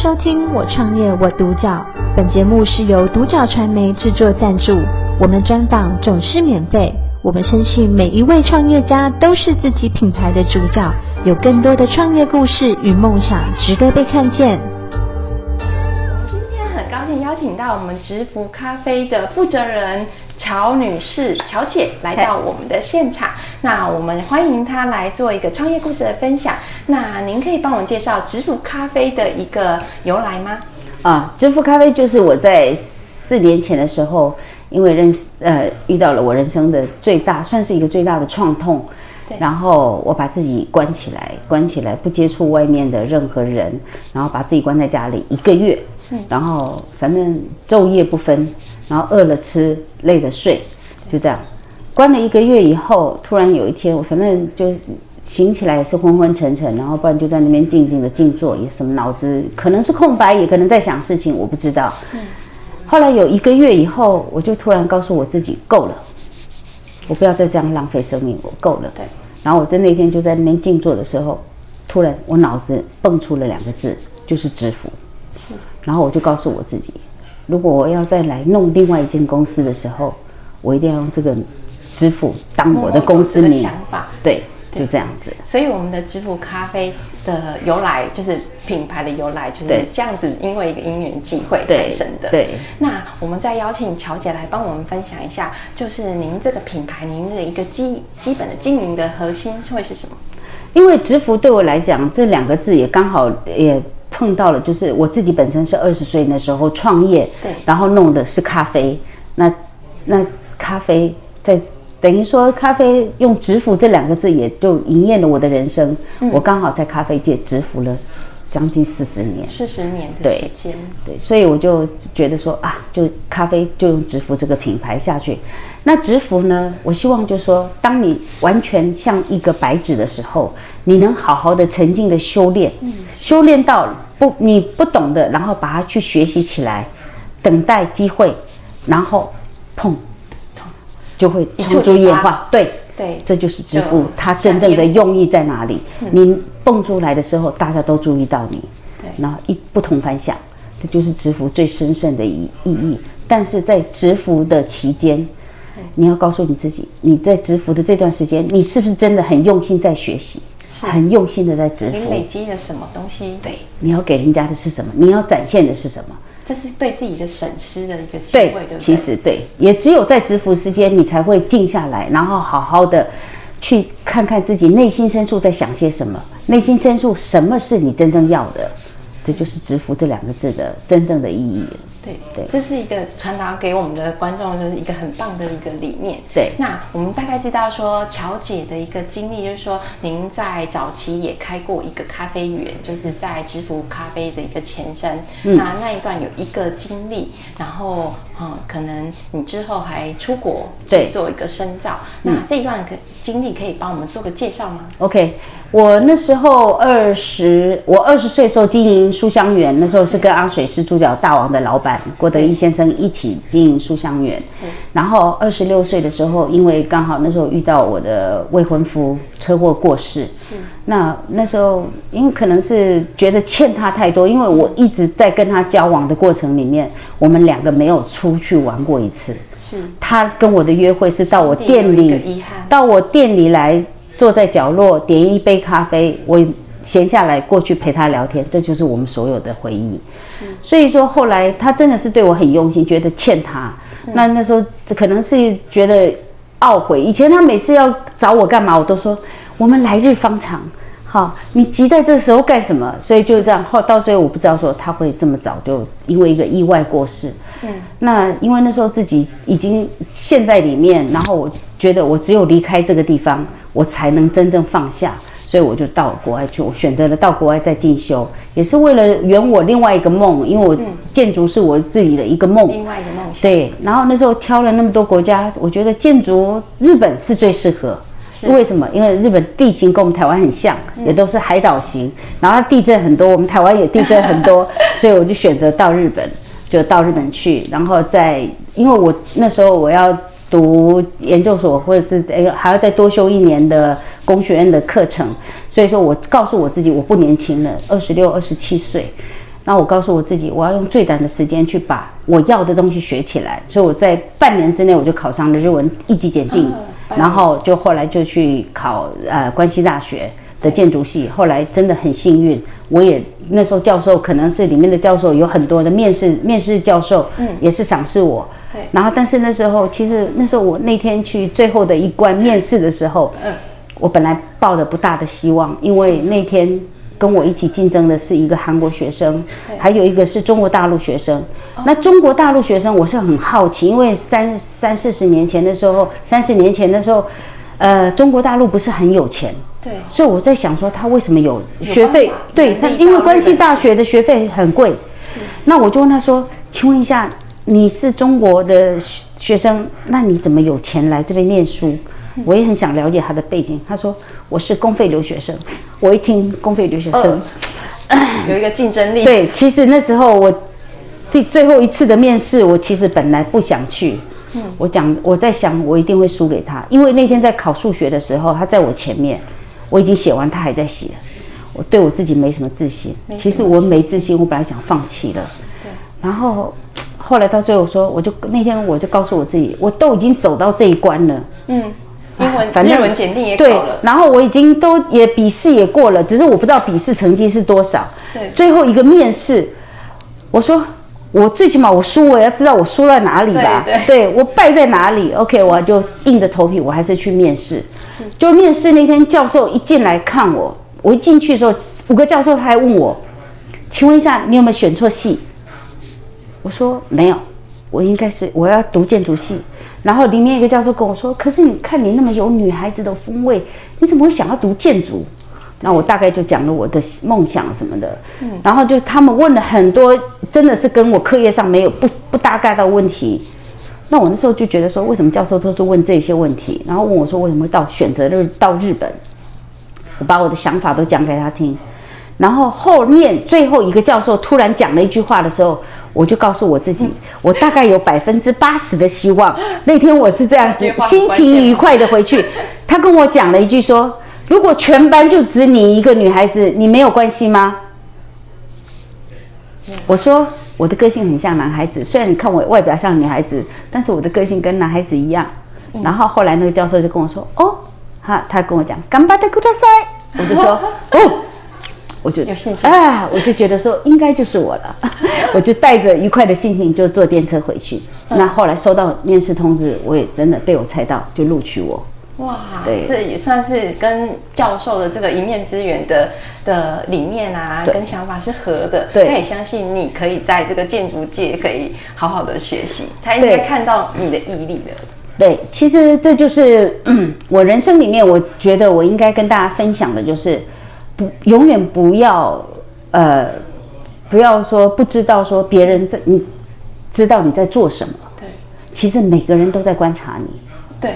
收听《我创业我独角》，本节目是由独角传媒制作赞助，我们专访总是免费。我们深信每一位创业家都是自己品牌的主角，有更多的创业故事与梦想值得被看见。今天很高兴邀请到我们直福咖啡的负责人乔女士，乔姐来到我们的现场。那我们欢迎她来做一个创业故事的分享。那您可以帮我们介绍直福咖啡的一个由来吗？啊，直福咖啡就是我在四年前的时候，因为认识呃遇到了我人生的最大，算是一个最大的创痛，对，然后我把自己关起来，关起来不接触外面的任何人，然后把自己关在家里一个月，嗯，然后反正昼夜不分，然后饿了吃，累了睡，就这样，关了一个月以后，突然有一天我反正就。醒起来也是昏昏沉沉，然后不然就在那边静静的静坐，也什么脑子可能是空白，也可能在想事情，我不知道。嗯。后来有一个月以后，我就突然告诉我自己够了，我不要再这样浪费生命，我够了。对。然后我在那天就在那边静坐的时候，突然我脑子蹦出了两个字，就是知福。是。然后我就告诉我自己，如果我要再来弄另外一间公司的时候，我一定要用这个支付当我的公司名。想法。对。就这样子，所以我们的支付咖啡的由来，就是品牌的由来，就是这样子，因为一个因缘际会产生的。对。对，那我们再邀请乔姐来帮我们分享一下，就是您这个品牌，您的一个基基本的经营的核心会是什么？因为支付对我来讲，这两个字也刚好也碰到了，就是我自己本身是二十岁那时候创业，对，然后弄的是咖啡，那那咖啡在。等于说，咖啡用“直服”这两个字，也就应验了我的人生。嗯、我刚好在咖啡界直服了将近四十年，四十年的时间。对，对，所以我就觉得说啊，就咖啡就用直福这个品牌下去。那直福呢，我希望就是说，当你完全像一个白纸的时候，你能好好的沉浸的修炼，嗯、修炼到不你不懂的，然后把它去学习起来，等待机会，然后碰。就会冲出演化，对对，这就是直福，它真正的用意在哪里？你蹦出来的时候，大家都注意到你，对，然后一不同凡响，这就是直福最神圣的意意义。但是在直福的期间，你要告诉你自己，你在直福的这段时间，你是不是真的很用心在学习，很用心的在直福？你累积了什么东西？对，你要给人家的是什么？你要展现的是什么？这是对自己的审视的一个机会，对，对不对？其实对，也只有在直福时间，你才会静下来，然后好好的去看看自己内心深处在想些什么，内心深处什么是你真正要的，这就是直福这两个字的真正的意义。对对，这是一个传达给我们的观众，就是一个很棒的一个理念。对，那我们大概知道说，乔姐的一个经历，就是说您在早期也开过一个咖啡园，就是在知福咖啡的一个前身。嗯，那那一段有一个经历，然后嗯，可能你之后还出国对做一个深造。那这一段可经历可以帮我们做个介绍吗？OK。我那时候二十，我二十岁时候经营书香园，那时候是跟阿水是猪脚大王的老板郭德义先生一起经营书香园。然后二十六岁的时候，因为刚好那时候遇到我的未婚夫车祸过世。是。那那时候因为可能是觉得欠他太多，因为我一直在跟他交往的过程里面，我们两个没有出去玩过一次。是。他跟我的约会是到我店里，到我店里来。坐在角落点一杯咖啡，我闲下来过去陪他聊天，这就是我们所有的回忆。是，所以说后来他真的是对我很用心，觉得欠他。嗯、那那时候可能是觉得懊悔，以前他每次要找我干嘛，我都说我们来日方长，好，你急在这时候干什么？所以就这样，后到最后我不知道说他会这么早就因为一个意外过世。嗯，那因为那时候自己已经陷在里面，然后我觉得我只有离开这个地方。我才能真正放下，所以我就到国外去。我选择了到国外再进修，也是为了圆我另外一个梦，因为我建筑是我自己的一个梦。另外一个梦想。对，然后那时候挑了那么多国家，我觉得建筑日本是最适合。是。为什么？因为日本地形跟我们台湾很像，也都是海岛型，然后地震很多，我们台湾也地震很多，所以我就选择到日本，就到日本去，然后再因为我那时候我要。读研究所，或者是诶还要再多修一年的工学院的课程，所以说我告诉我自己我不年轻了，二十六、二十七岁，然后我告诉我自己，我要用最短的时间去把我要的东西学起来。所以我在半年之内我就考上了日文一级检定，然后就后来就去考呃关西大学的建筑系。后来真的很幸运，我也那时候教授可能是里面的教授有很多的面试面试教授，嗯，也是赏识我。对。然后但是那时候其实那时候我那天去最后的一关面试的时候，嗯。我本来抱的不大的希望，因为那天跟我一起竞争的是一个韩国学生，还有一个是中国大陆学生。那中国大陆学生我是很好奇，因为三三四十年前的时候，三十年前的时候，呃，中国大陆不是很有钱，对，所以我在想说他为什么有学费？对他，因为关西大学的学费很贵。那我就问他说，请问一下，你是中国的学生，那你怎么有钱来这边念书？我也很想了解他的背景。他说我是公费留学生。我一听公费留学生，呃、有一个竞争力。对，其实那时候我第最后一次的面试，我其实本来不想去。嗯。我讲我在想，我一定会输给他，因为那天在考数学的时候，他在我前面，我已经写完，他还在写。我对我自己没什么自信。其实我没自信，我本来想放弃了。对。然后后来到最后说，我就那天我就告诉我自己，我都已经走到这一关了。嗯。英文、反正日文检定也考了，对，然后我已经都也笔试也过了，只是我不知道笔试成绩是多少。对，最后一个面试，我说我最起码我输我要知道我输在哪里吧？对我败在哪里？OK，我就硬着头皮，我还是去面试。就面试那天，教授一进来看我，我一进去的时候，五个教授他还问我，请问一下你有没有选错系？我说没有，我应该是我要读建筑系。然后里面一个教授跟我说：“可是你看你那么有女孩子的风味，你怎么会想要读建筑？”那我大概就讲了我的梦想什么的。嗯。然后就他们问了很多，真的是跟我课业上没有不不搭嘎的问题。那我那时候就觉得说，为什么教授都是问这些问题？然后问我说，为什么会到选择日到日本？我把我的想法都讲给他听。然后后面最后一个教授突然讲了一句话的时候。我就告诉我自己，我大概有百分之八十的希望。那天我是这样子，心情愉快的回去。他跟我讲了一句说：“如果全班就只你一个女孩子，你没有关系吗？”我说：“我的个性很像男孩子，虽然你看我外表像女孩子，但是我的个性跟男孩子一样。”然后后来那个教授就跟我说：“哦，他他跟我讲，顽张ってください。”我就说：“哦。” 我就有信心啊！我就觉得说应该就是我了，我就带着愉快的心情就坐电车回去。那后来收到面试通知，我也真的被我猜到，就录取我。哇，对，这也算是跟教授的这个一面之缘的的理念啊，跟想法是合的。对，他也相信你可以在这个建筑界可以好好的学习，他应该看到你的毅力的。对，其实这就是嗯，我人生里面我觉得我应该跟大家分享的就是。不，永远不要，呃，不要说不知道说别人在你知道你在做什么。对。其实每个人都在观察你。对。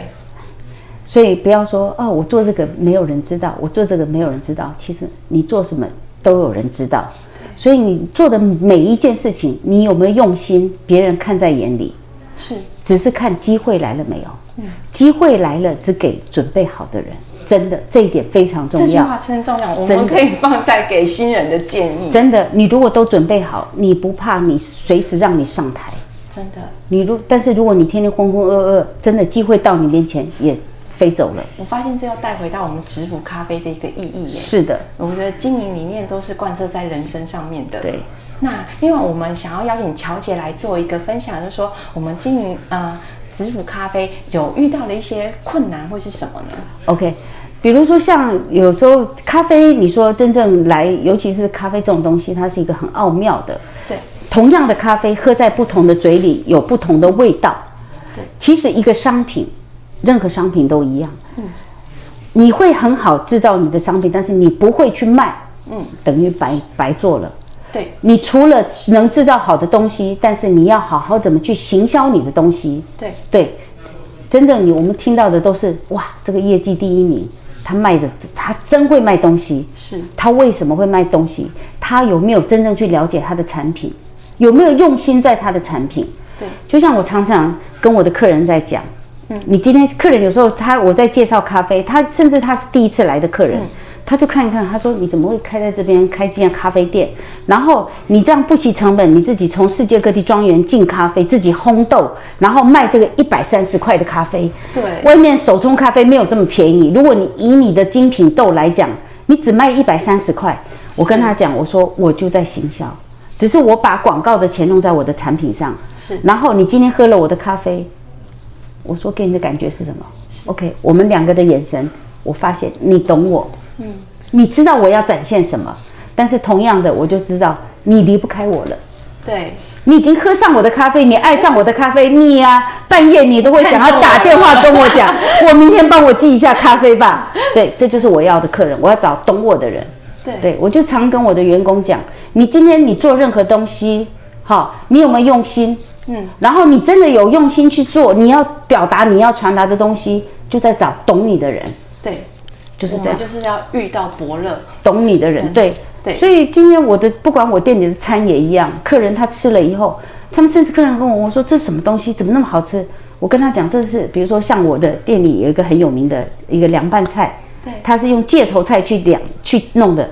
所以不要说哦，我做这个没有人知道，我做这个没有人知道。其实你做什么都有人知道。所以你做的每一件事情，你有没有用心，别人看在眼里。是。只是看机会来了没有。嗯。机会来了，只给准备好的人。真的，这一点非常重要。这句话真重要，我们可以放在给新人的建议。真的，你如果都准备好，你不怕你随时让你上台。真的。你如，但是如果你天天浑浑噩噩，真的机会到你面前也飞走了。我发现这要带回到我们直福咖啡的一个意义耶。是的，我们觉得经营理念都是贯彻在人生上面的。对。那因为我们想要邀请乔姐来做一个分享，就是说我们经营呃直福咖啡有遇到了一些困难或是什么呢？OK。比如说，像有时候咖啡，你说真正来，尤其是咖啡这种东西，它是一个很奥妙的。对。同样的咖啡，喝在不同的嘴里有不同的味道。对。其实一个商品，任何商品都一样。嗯。你会很好制造你的商品，但是你不会去卖，嗯，等于白白做了。对。你除了能制造好的东西，但是你要好好怎么去行销你的东西。对。对。真正你我们听到的都是哇，这个业绩第一名。他卖的，他真会卖东西。是。他为什么会卖东西？他有没有真正去了解他的产品？有没有用心在他的产品？对。就像我常常跟我的客人在讲，嗯，你今天客人有时候他我在介绍咖啡，他甚至他是第一次来的客人，嗯，他就看一看，他说你怎么会开在这边开这家咖啡店？然后你这样不惜成本，你自己从世界各地庄园进咖啡，自己烘豆，然后卖这个一百三十块的咖啡。对，外面手冲咖啡没有这么便宜。如果你以你的精品豆来讲，你只卖一百三十块。我跟他讲，我说我就在行销，只是我把广告的钱用在我的产品上。是，然后你今天喝了我的咖啡，我说给你的感觉是什么？OK，我们两个的眼神，我发现你懂我。嗯，你知道我要展现什么，但是同样的，我就知道你离不开我了。对，你已经喝上我的咖啡，你爱上我的咖啡，你呀、啊，半夜你都会想要打电话跟我讲，我明天帮我寄一下咖啡吧。对，这就是我要的客人，我要找懂我的人。对，对，我就常跟我的员工讲，你今天你做任何东西，好，你有没有用心？嗯，然后你真的有用心去做，你要表达你要传达的东西，就在找懂你的人。对，就是这样，就是要遇到伯乐，懂你的人。对对，所以今天我的不管我店里的餐也一样，客人他吃了以后，他们甚至客人跟我我说，这是什么东西，怎么那么好吃？我跟他讲，这是比如说像我的店里有一个很有名的一个凉拌菜。对，他是用芥头菜去凉去弄的，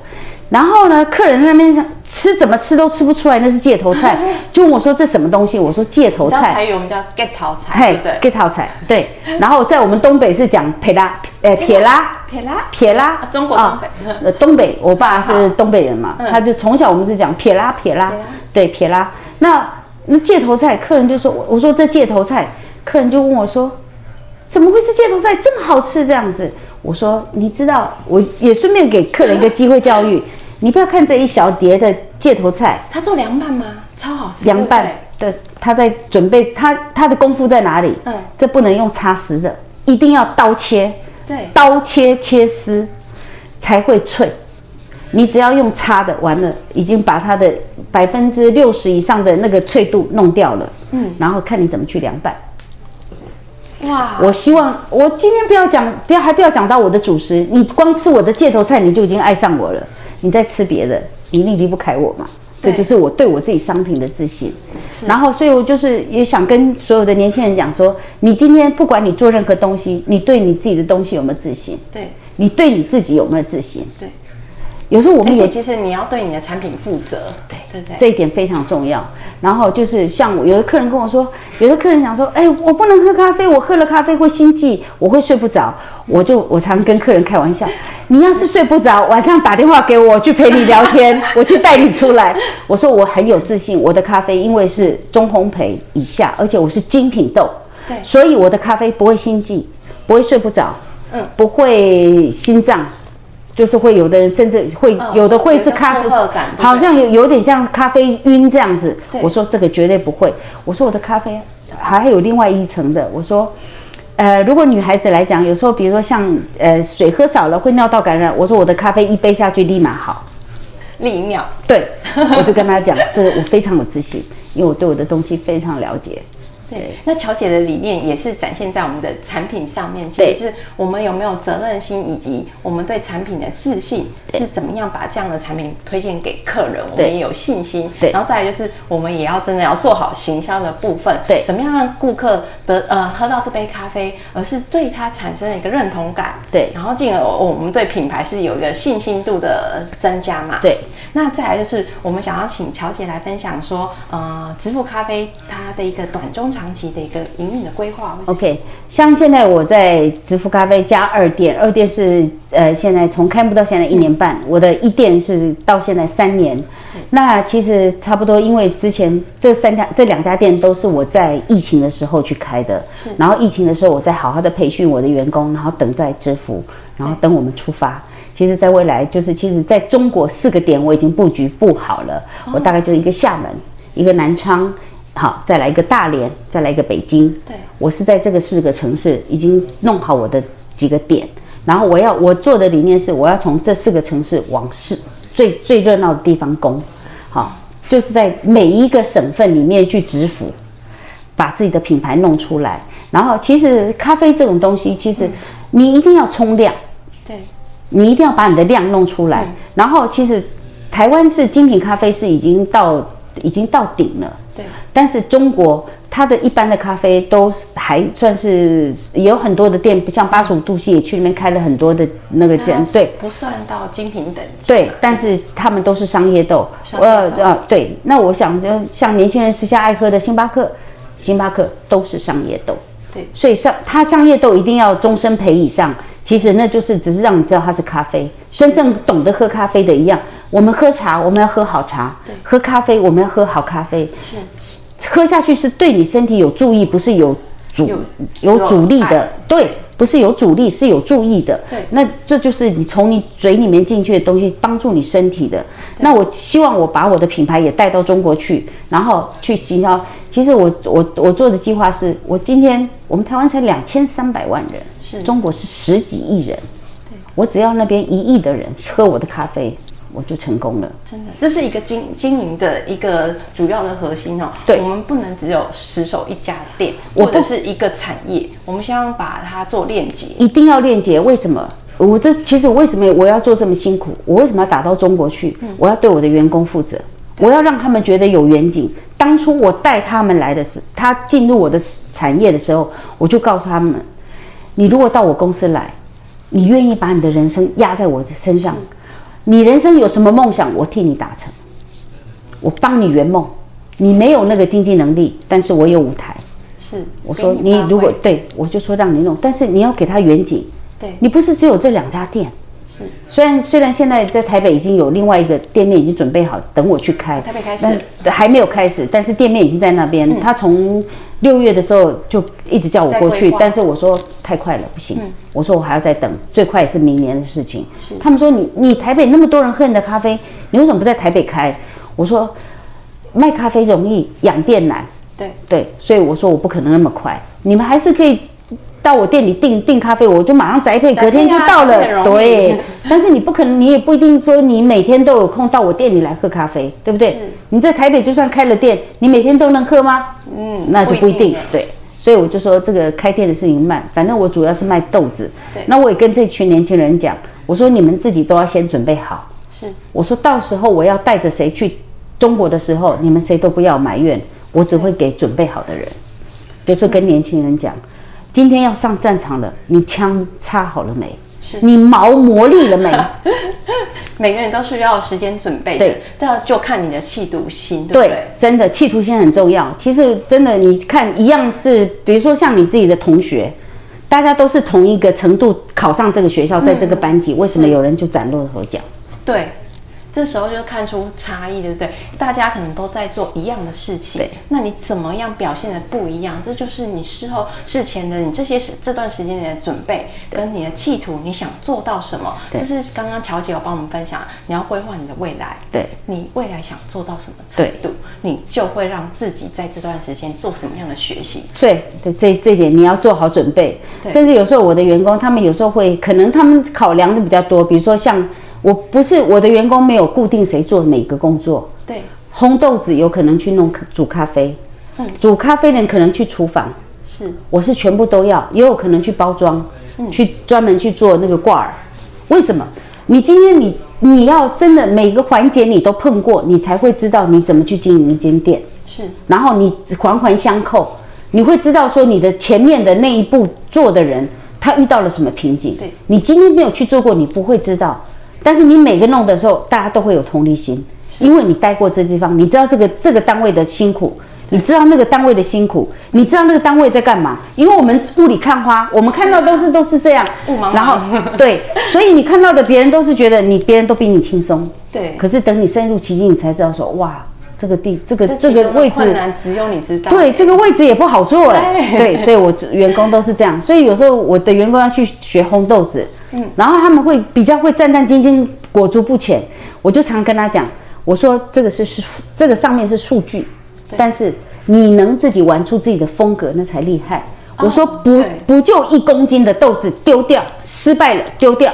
然后呢，客人在那边想吃怎么吃都吃不出来，那是芥头菜，就问我说这什么东西？我说芥头菜。还有我们叫 get 头菜，对对，芥头菜，对。然后在我们东北是讲撇拉，呃，撇拉，撇拉，撇拉，中国东北，呃，东北，我爸是东北人嘛，他就从小我们是讲撇拉撇拉，对，撇拉。那那芥头菜，客人就说，我说这芥头菜，客人就问我说，怎么会是芥头菜这么好吃这样子？我说，你知道，我也顺便给客人一个机会教育，你不要看这一小碟的芥头菜，他做凉拌吗？超好吃。凉拌的，他在准备，他他的功夫在哪里？嗯，这不能用叉丝的，一定要刀切。对，刀切切丝才会脆。你只要用叉的，完了已经把它的百分之六十以上的那个脆度弄掉了。嗯，然后看你怎么去凉拌。哇！我希望我今天不要讲，不要还不要讲到我的主食，你光吃我的芥头菜你就已经爱上我了。你在吃别的，你一定离不开我嘛。这就是我对我自己商品的自信。然后，所以我就是也想跟所有的年轻人讲说，你今天不管你做任何东西，你对你自己的东西有没有自信？对。你对你自己有没有自信？对。有时候我们也其实你要对你的产品负责，对对对，这一点非常重要。然后就是像我有的客人跟我说，有的客人讲说，哎，我不能喝咖啡，我喝了咖啡会心悸，我会睡不着。我就我常跟客人开玩笑，你要是睡不着，晚上打电话给我，我去陪你聊天，我去带你出来。我说我很有自信，我的咖啡因为是中烘焙以下，而且我是精品豆，对，所以我的咖啡不会心悸，不会睡不着，嗯，不会心脏。就是会有的人甚至会有的会是咖啡，好像有有点像咖啡晕这样子。我说这个绝对不会。我说我的咖啡还有另外一层的。我说，呃，如果女孩子来讲，有时候比如说像呃水喝少了会尿道感染，我说我的咖啡一杯下去立马好，利尿。对，我就跟她讲，这个我非常有自信，因为我对我的东西非常了解。对，那乔姐的理念也是展现在我们的产品上面，其实是我们有没有责任心，以及我们对产品的自信是怎么样把这样的产品推荐给客人，我们也有信心。对，然后再来就是我们也要真的要做好行销的部分，对，怎么样让顾客的呃喝到这杯咖啡，而是对它产生了一个认同感，对，然后进而我们对品牌是有一个信心度的增加嘛，对。那再来就是我们想要请乔姐来分享说，呃，植富咖啡它的一个短中长。长期的一个营运的规划。OK，像现在我在直福咖啡加二店，二店是呃现在从开幕到现在一年半，嗯、我的一店是到现在三年。嗯、那其实差不多，因为之前这三家这两家店都是我在疫情的时候去开的，是。然后疫情的时候，我在好好的培训我的员工，然后等在直福，然后等我们出发。其实，在未来就是，其实在中国四个点我已经布局布好了，哦、我大概就一个厦门，一个南昌。好，再来一个大连，再来一个北京。对，我是在这个四个城市已经弄好我的几个点，然后我要我做的理念是，我要从这四个城市往市最最热闹的地方攻。好，就是在每一个省份里面去直服，把自己的品牌弄出来。然后，其实咖啡这种东西，其实你一定要冲量。对，你一定要把你的量弄出来。然后，其实台湾是精品咖啡是已经到。已经到顶了。对。但是中国它的一般的咖啡都还算是也有很多的店，不像八十五度 C 也去里面开了很多的那个店，对。不算到精品等级。对，但是他们都是商业豆。呃呃，对。那我想就像年轻人时下爱喝的星巴克，星巴克都是商业豆。对。所以商它商业豆一定要终身陪以上。其实那就是只是让你知道它是咖啡，真正懂得喝咖啡的一样。我们喝茶，我们要喝好茶；喝咖啡，我们要喝好咖啡。是，喝下去是对你身体有助益，不是有阻有，有阻力的。对，不是有阻力，是有助益的。对，那这就是你从你嘴里面进去的东西，帮助你身体的。那我希望我把我的品牌也带到中国去，然后去行销。其实我我我做的计划是，我今天我们台湾才两千三百万人。中国是十几亿人，对，我只要那边一亿的人喝我的咖啡，我就成功了。真的，这是一个经经营的一个主要的核心哦。对，我们不能只有死守一家店，或者是一个产业，我们希望把它做链接。一定要链接，为什么？我这其实为什么我要做这么辛苦？我为什么要打到中国去？嗯，我要对我的员工负责，我要让他们觉得有远景。当初我带他们来的时，他进入我的产业的时候，我就告诉他们。你如果到我公司来，你愿意把你的人生压在我的身上，你人生有什么梦想，我替你达成，我帮你圆梦。你没有那个经济能力，但是我有舞台。是，我说你如果对，我就说让你弄，但是你要给他远景。对，你不是只有这两家店。是，虽然虽然现在在台北已经有另外一个店面已经准备好，等我去开。台北开始。还没有开始，但是店面已经在那边。嗯、他从六月的时候就一直叫我过去，但是我说太快了，不行。嗯、我说我还要再等，最快也是明年的事情。他们说你你台北那么多人喝你的咖啡，你为什么不在台北开？我说卖咖啡容易，养店难。对对，所以我说我不可能那么快，你们还是可以到我店里订订咖啡，我就马上宅配，隔天就到了。对。但是你不可能，你也不一定说你每天都有空到我店里来喝咖啡，对不对？你在台北就算开了店，你每天都能喝吗？嗯，那就不一定。对，所以我就说这个开店的事情慢，反正我主要是卖豆子。对。那我也跟这群年轻人讲，我说你们自己都要先准备好。是。我说到时候我要带着谁去中国的时候，你们谁都不要埋怨，我只会给准备好的人。就是跟年轻人讲，今天要上战场了，你枪插好了没？是。你毛磨砺了没？每个人都是要时间准备的，对，这就看你的企图心，对不对？对，真的企图心很重要。其实真的，你看一样是，比如说像你自己的同学，大家都是同一个程度考上这个学校，在这个班级，嗯、为什么有人就崭露头角？对。这时候就看出差异，对不对？大家可能都在做一样的事情，那你怎么样表现的不一样？这就是你事后、事前的你这些时这段时间里的准备，跟你的企图，你想做到什么？就是刚刚乔姐有帮我们分享，你要规划你的未来，对。你未来想做到什么程度，你就会让自己在这段时间做什么样的学习。对，对，这这点你要做好准备。甚至有时候我的员工，他们有时候会，可能他们考量的比较多，比如说像。我不是我的员工没有固定谁做每个工作，对，烘豆子有可能去弄煮咖啡，嗯，煮咖啡的人可能去厨房，是，我是全部都要，也有可能去包装，嗯，去专门去做那个挂耳，为什么？你今天你你要真的每个环节你都碰过，你才会知道你怎么去经营一间店，是，然后你环环相扣，你会知道说你的前面的那一步做的人他遇到了什么瓶颈，对，你今天没有去做过，你不会知道。但是你每个弄的时候，大家都会有同理心，因为你待过这地方，你知道这个这个单位的辛苦，你知道那个单位的辛苦，你知道那个单位在干嘛。因为我们雾里看花，我们看到都是都是这样，雾茫茫。然后对，所以你看到的别人都是觉得你别人都比你轻松，对。可是等你深入其境，你才知道说哇，这个地这个这个位置困难只有你知道。对，这个位置也不好做哎。对，所以我员工都是这样，所以有时候我的员工要去学烘豆子。嗯，然后他们会比较会战战兢兢、裹足不前。我就常跟他讲，我说这个是是这个上面是数据，但是你能自己玩出自己的风格，那才厉害。哦、我说不不就一公斤的豆子丢掉，失败了丢掉，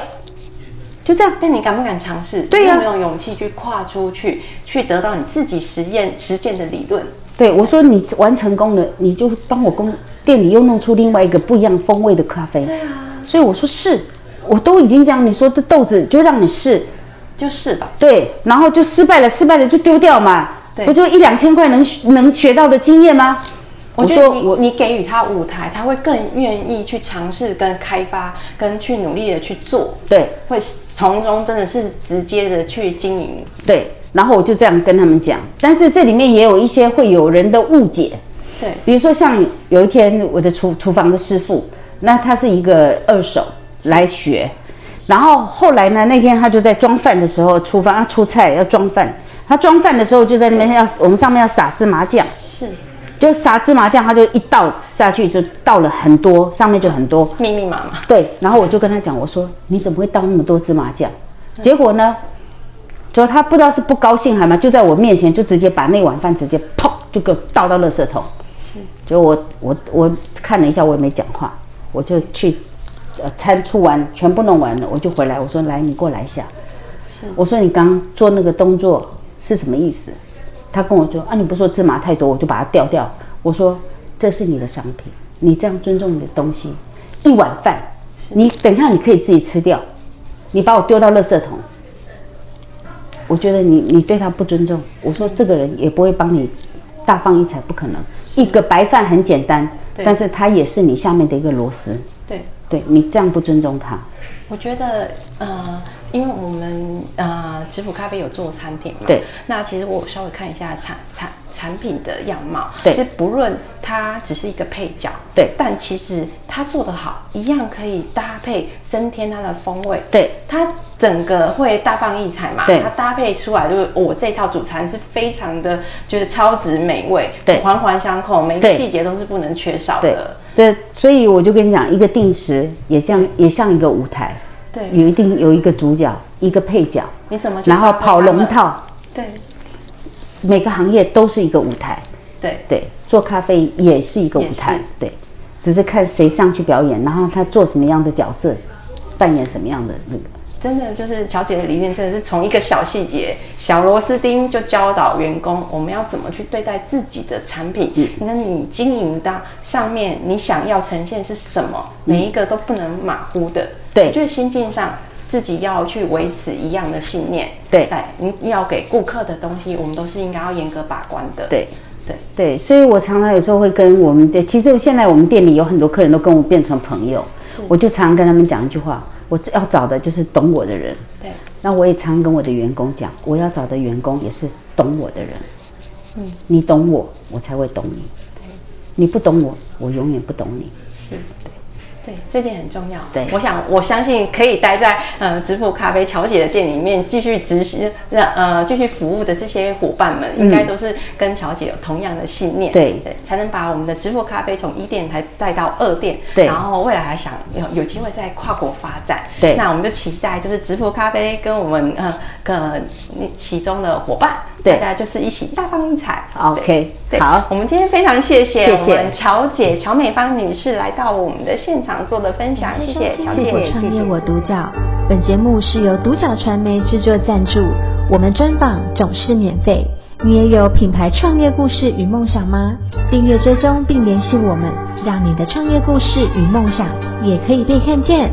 就这样。但你敢不敢尝试？对呀、啊，有没有勇气去跨出去，去得到你自己实验实践的理论？对，我说你玩成功了，你就帮我公店里又弄出另外一个不一样风味的咖啡。对啊，所以我说是。我都已经讲，你说这豆子就让你试，就试吧。对，然后就失败了，失败了就丢掉嘛。不就一两千块能能学到的经验吗？我觉得你我你给予他舞台，他会更愿意去尝试跟开发，跟去努力的去做。对，会从中真的是直接的去经营。对，然后我就这样跟他们讲，但是这里面也有一些会有人的误解。对，比如说像有一天我的厨厨房的师傅，那他是一个二手来学，然后后来呢，那天他就在装饭的时候，厨房要出菜要装饭，他装饭的时候就在那边要我们上面要撒芝麻酱。是。就撒芝麻酱，他就一倒下去，就倒了很多，上面就很多，密密麻麻。对，然后我就跟他讲，我说你怎么会倒那么多芝麻酱？结果呢，就他不知道是不高兴还嘛，就在我面前就直接把那碗饭直接砰就给我倒到垃圾桶。是。就我我我看了一下，我也没讲话，我就去呃餐出完全部弄完了，我就回来，我说来你过来一下。是。我说你刚做那个动作是什么意思？他跟我说啊，你不说芝麻太多，我就把它掉掉。我说这是你的商品，你这样尊重你的东西。一碗饭，你等一下你可以自己吃掉，你把我丢到垃圾桶，我觉得你你对他不尊重。我说这个人也不会帮你大放异彩，不可能。一个白饭很简单，但是他也是你下面的一个螺丝。对，你这样不尊重他。我觉得呃。因为我们呃，直福咖啡有做餐点嘛，对。那其实我稍微看一下产产产品的样貌，对。其实不论它只是一个配角，对。但其实它做得好，一样可以搭配增添它的风味，对。它整个会大放异彩嘛，对。它搭配出来就是我这套主餐是非常的，就是超值美味，对。环环相扣，每个细节都是不能缺少的。对。这所以我就跟你讲，一个定时也像也像一个舞台。对，有一定有一个主角，一个配角，你怎么？然后跑龙套，对，每个行业都是一个舞台，对对，做咖啡也是一个舞台，对，只是看谁上去表演，然后他做什么样的角色，扮演什么样的那个。真的就是乔姐的理念，真的是从一个小细节、小螺丝钉就教导员工，我们要怎么去对待自己的产品。嗯，那你经营到上面，你想要呈现是什么？每一个都不能马虎的。对，我觉得心境上自己要去维持一样的信念。对，对，你要给顾客的东西，我们都是应该要严格把关的。对，对，对，所以我常常有时候会跟我们的，其实现在我们店里有很多客人都跟我变成朋友，我就常常跟他们讲一句话。我要找的就是懂我的人。对。那我也常跟我的员工讲，我要找的员工也是懂我的人。嗯。你懂我，我才会懂你。对。你不懂我，我永远不懂你。是。对，这点很重要。对，我想我相信可以待在呃直福咖啡乔姐的店里面继续执行，那呃继续服务的这些伙伴们，应该都是跟乔姐有同样的信念。对对，才能把我们的直福咖啡从一店还带到二店。对。然后未来还想有有机会再跨国发展。对。那我们就期待就是直福咖啡跟我们呃跟其中的伙伴，大家就是一起大放异彩。OK。好，我们今天非常谢谢我们乔姐乔美芳女士来到我们的现场。做的分享，谢谢，谢谢，创业我独角。本节目是由独角传媒制作赞助，我们专访总是免费。你也有品牌创业故事与梦想吗？订阅追踪并联系我们，让你的创业故事与梦想也可以被看见。